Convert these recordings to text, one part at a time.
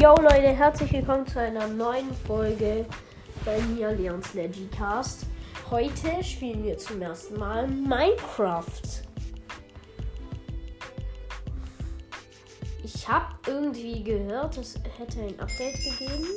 Yo Leute, herzlich willkommen zu einer neuen Folge bei mir, Leons Legicast. Heute spielen wir zum ersten Mal Minecraft. Ich habe irgendwie gehört, es hätte ein Update gegeben.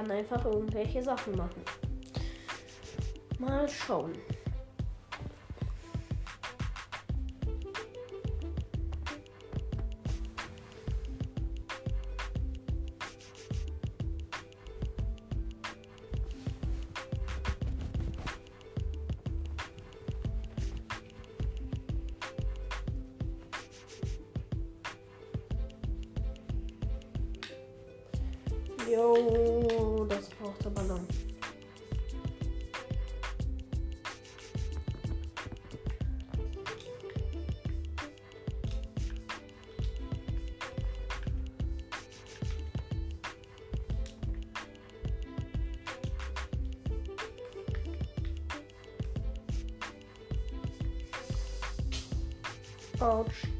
Werden einfach irgendwelche Sachen machen. Mal schauen. Jo, das braucht aber lang. Ouch.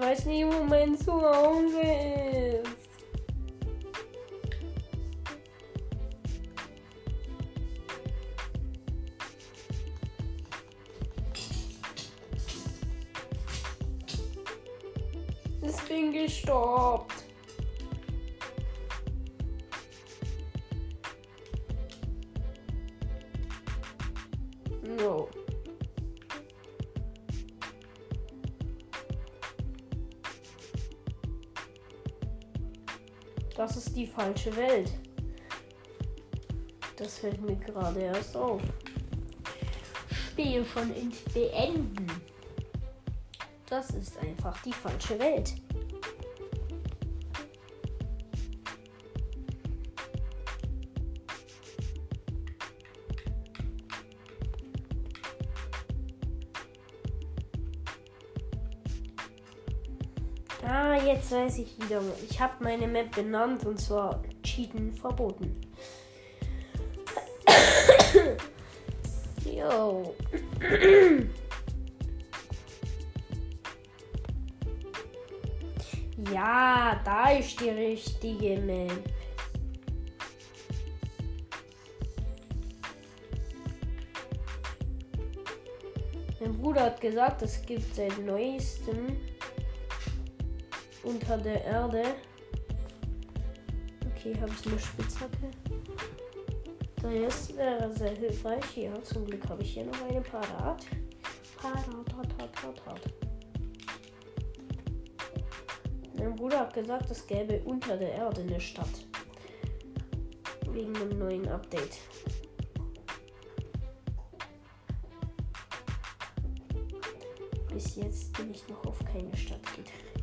Ich weiß nicht, wo Das ist die falsche Welt. Das fällt mir gerade erst auf. Spiel schon ins Beenden. Das ist einfach die falsche Welt. Jetzt weiß ich wieder. Ich habe meine Map benannt und zwar Cheaten verboten. Yo. Ja, da ist die richtige Map. Mein Bruder hat gesagt, es gibt seit neuestem unter der Erde. Okay, habe ich eine Spitzhacke. Das wäre sehr hilfreich. Ja, zum Glück habe ich hier noch eine parat. Parat, parat, parat, parat. Mein Bruder hat gesagt, es gäbe unter der Erde eine Stadt. Wegen einem neuen Update. Bis jetzt bin ich noch auf keine Stadt getreten.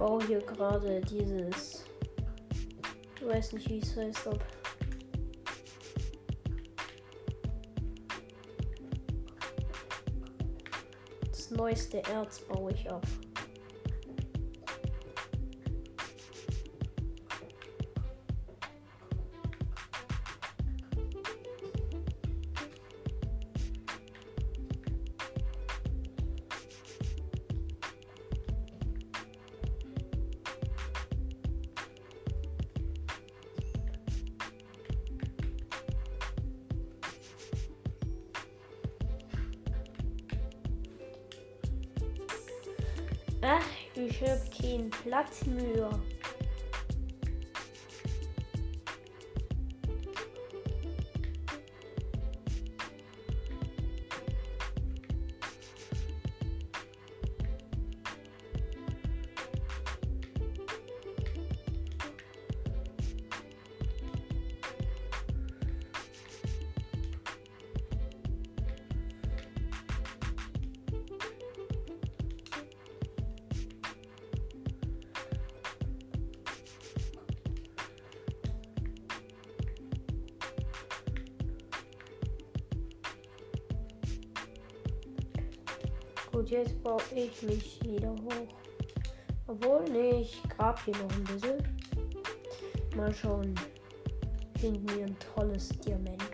Baue hier gerade dieses. Ich weiß nicht, wie es heißt, ob. Das neueste Erz baue ich ab. Hab keinen Platz mehr. Gut, jetzt baue ich mich wieder hoch. Obwohl, nee, ich grab hier noch ein bisschen. Mal schauen. Finden wir ein tolles Diamanten.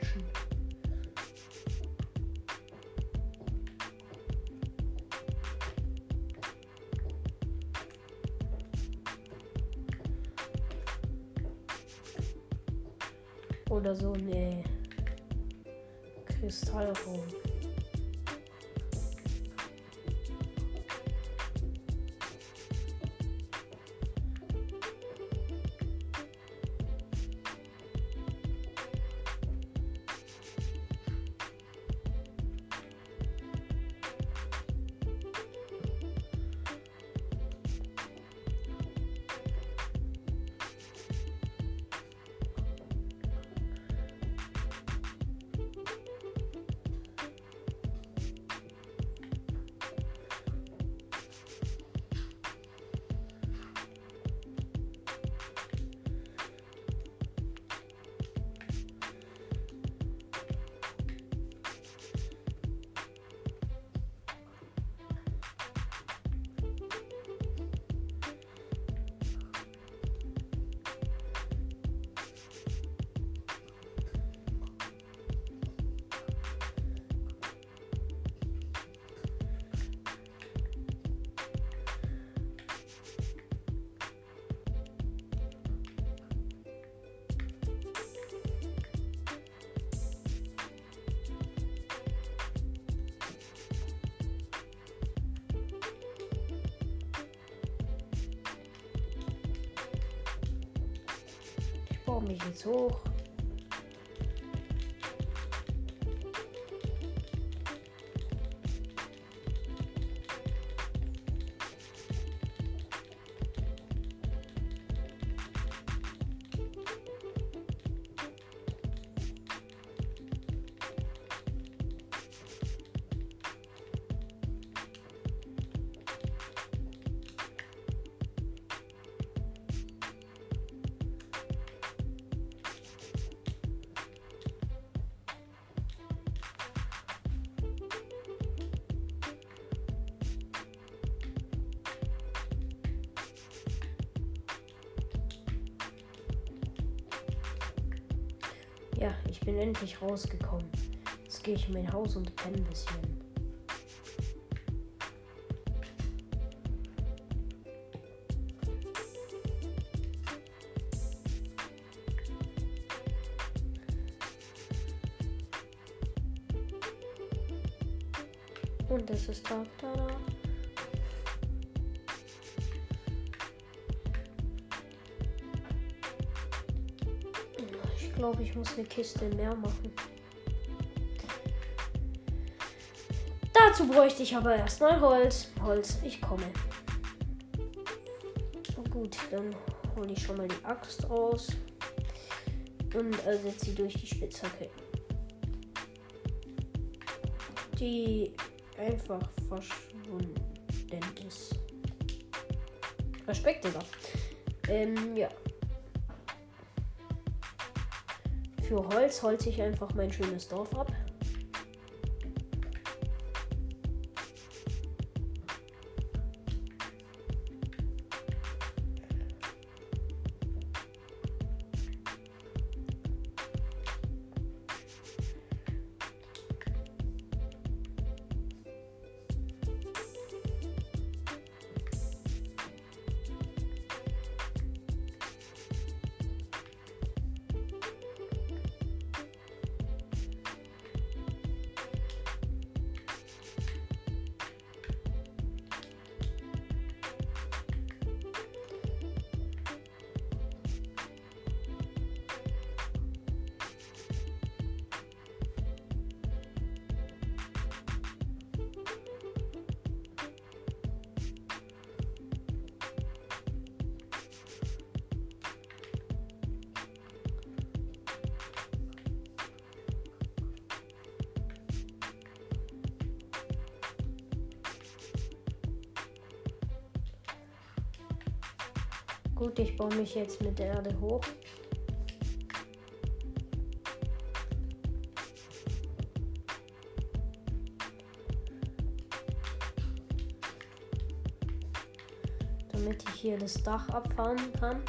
Ich baue mich bin endlich rausgekommen. Jetzt gehe ich in mein Haus und penne ein bisschen. Und es ist Tag. Tada. Glaube, ich muss eine Kiste mehr machen. Dazu bräuchte ich aber erstmal Holz. Holz, ich komme. Gut, dann hole ich schon mal die Axt raus und ersetze sie durch die Spitzhacke. Die einfach verschwunden ist. Respekt, Digga. Ähm, ja. Für Holz holze ich einfach mein schönes Dorf ab. Gut, ich baue mich jetzt mit der Erde hoch. Damit ich hier das Dach abfahren kann.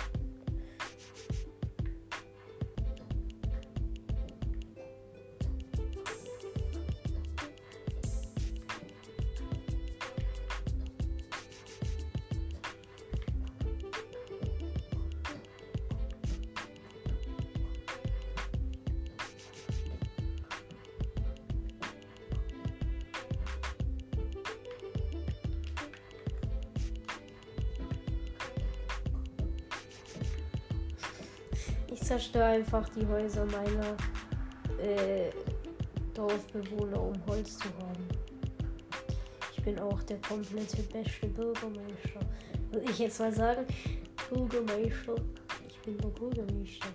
Zerstöre einfach die Häuser meiner äh, Dorfbewohner, um Holz zu haben. Ich bin auch der komplette beste Bürgermeister. Würde ich jetzt mal sagen, Bürgermeister. Ich bin der Bürgermeister.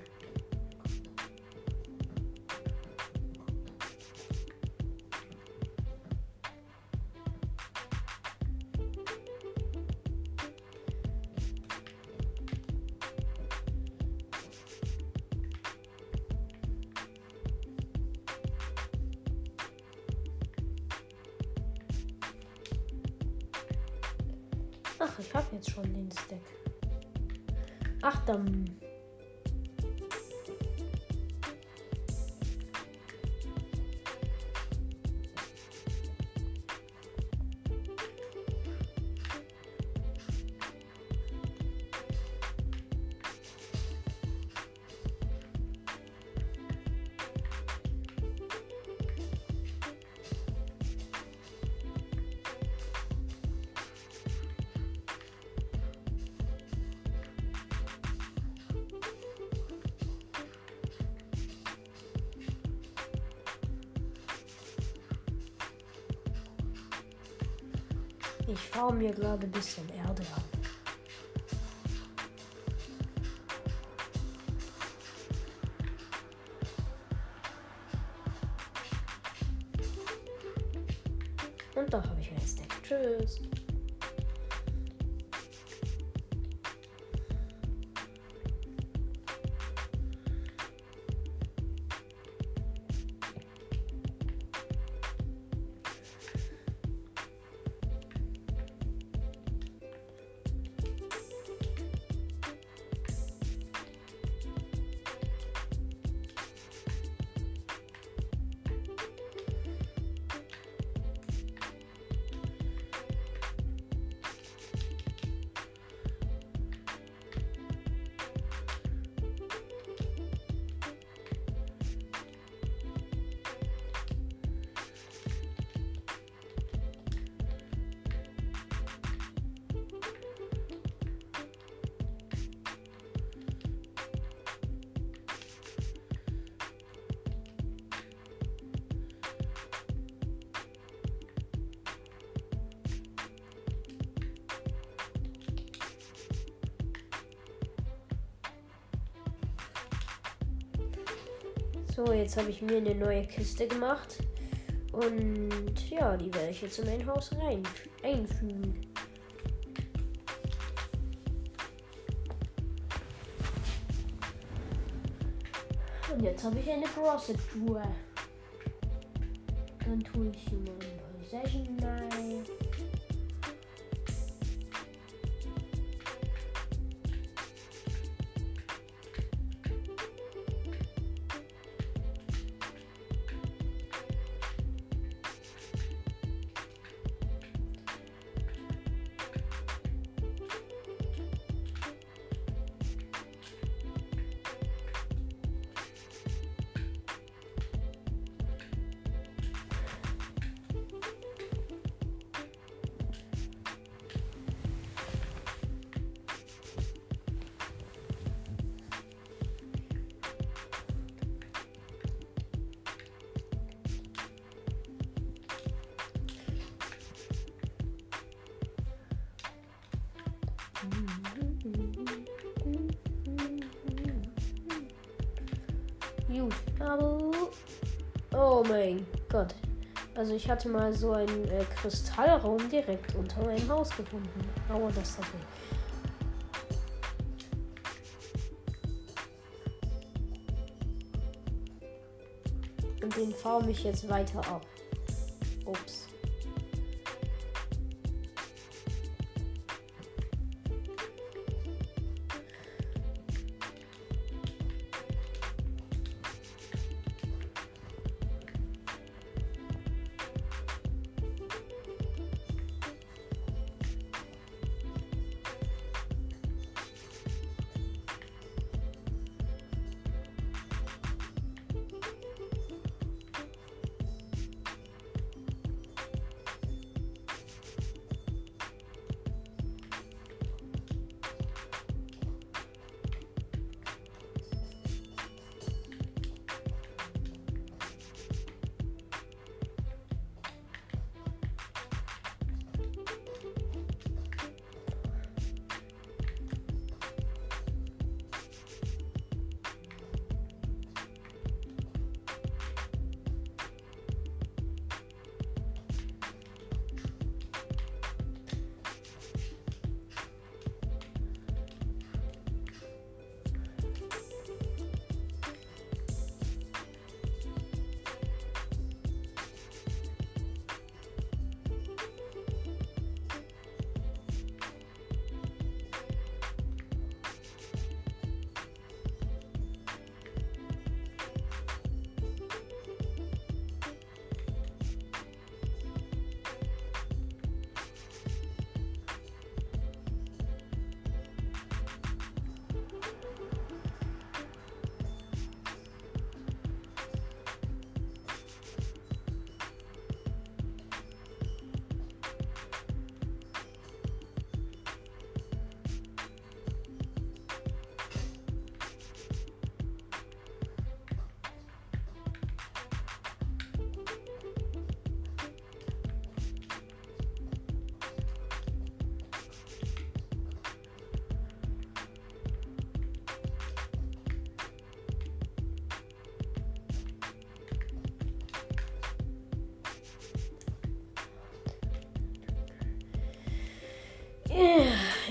Ich fahre mir gerade ein bisschen Erde an. Und da habe ich mein Stack. Tschüss. So, jetzt habe ich mir eine neue Kiste gemacht. Und ja, die werde ich jetzt in mein Haus rein einfügen. Und jetzt habe ich eine Frosted-Truhe. Dann tue ich hier mal ein paar Session rein. Aber. Oh mein Gott. Also ich hatte mal so einen äh, Kristallraum direkt unter meinem Haus gefunden. Aber das hat nicht. Und den farme ich jetzt weiter ab. Ups.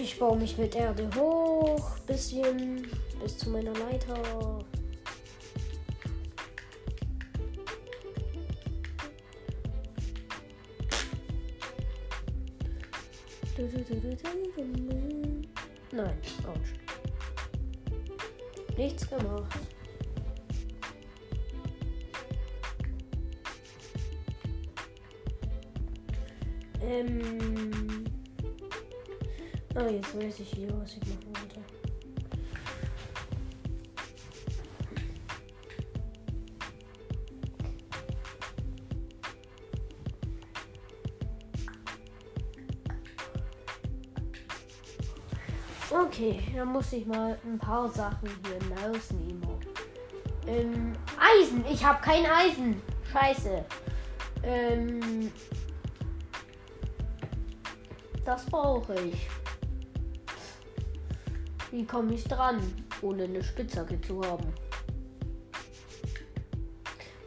Ich baue mich mit Erde hoch, bisschen bis zu meiner Leiter. Okay, dann muss ich mal ein paar Sachen hier rausnehmen. Ähm, Eisen. Ich habe kein Eisen. Scheiße. Ähm, das brauche ich. Wie komme ich dran, ohne eine Spitzhacke zu haben?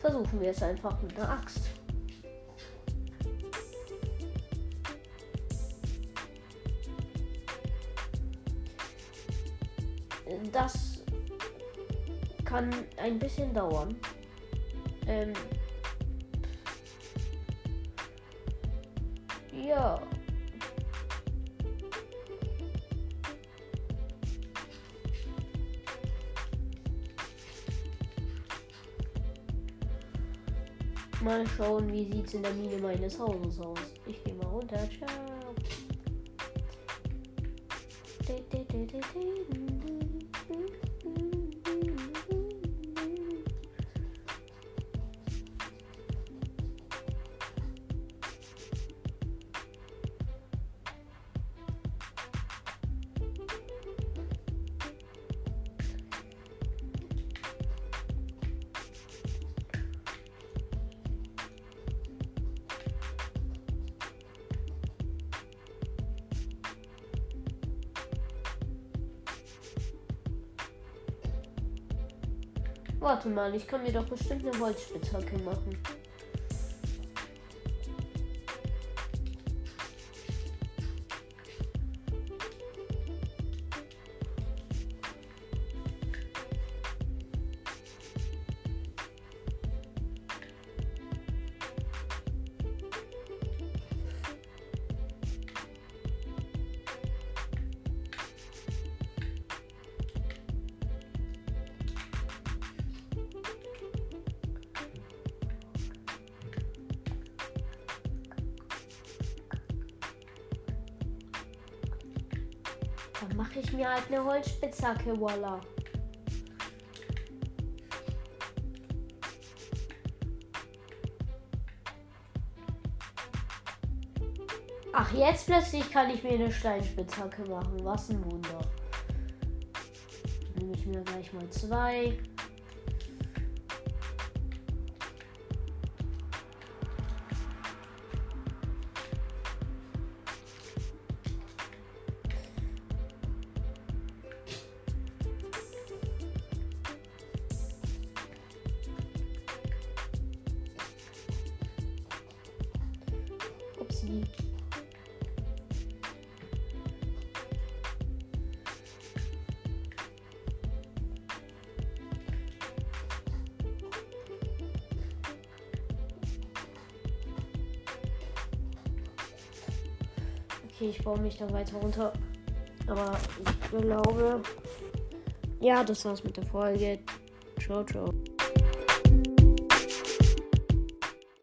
Versuchen wir es einfach mit einer Axt. Das kann ein bisschen dauern. Ähm, ja. Mal schauen, wie sieht es in der Mine meines Hauses aus. Ich gehe mal runter. Ciao. Warte mal, ich kann mir doch bestimmt eine Holzspitzhacke machen. Dann mache ich mir halt eine Holzspitzhacke, voila. Ach, jetzt plötzlich kann ich mir eine Steinspitzhacke machen. Was ein Wunder. Nehme ich mir gleich mal zwei. Upsi. Okay, ich baue mich da weiter runter. Aber ich glaube, ja, das war's mit der Folge. Ciao, ciao.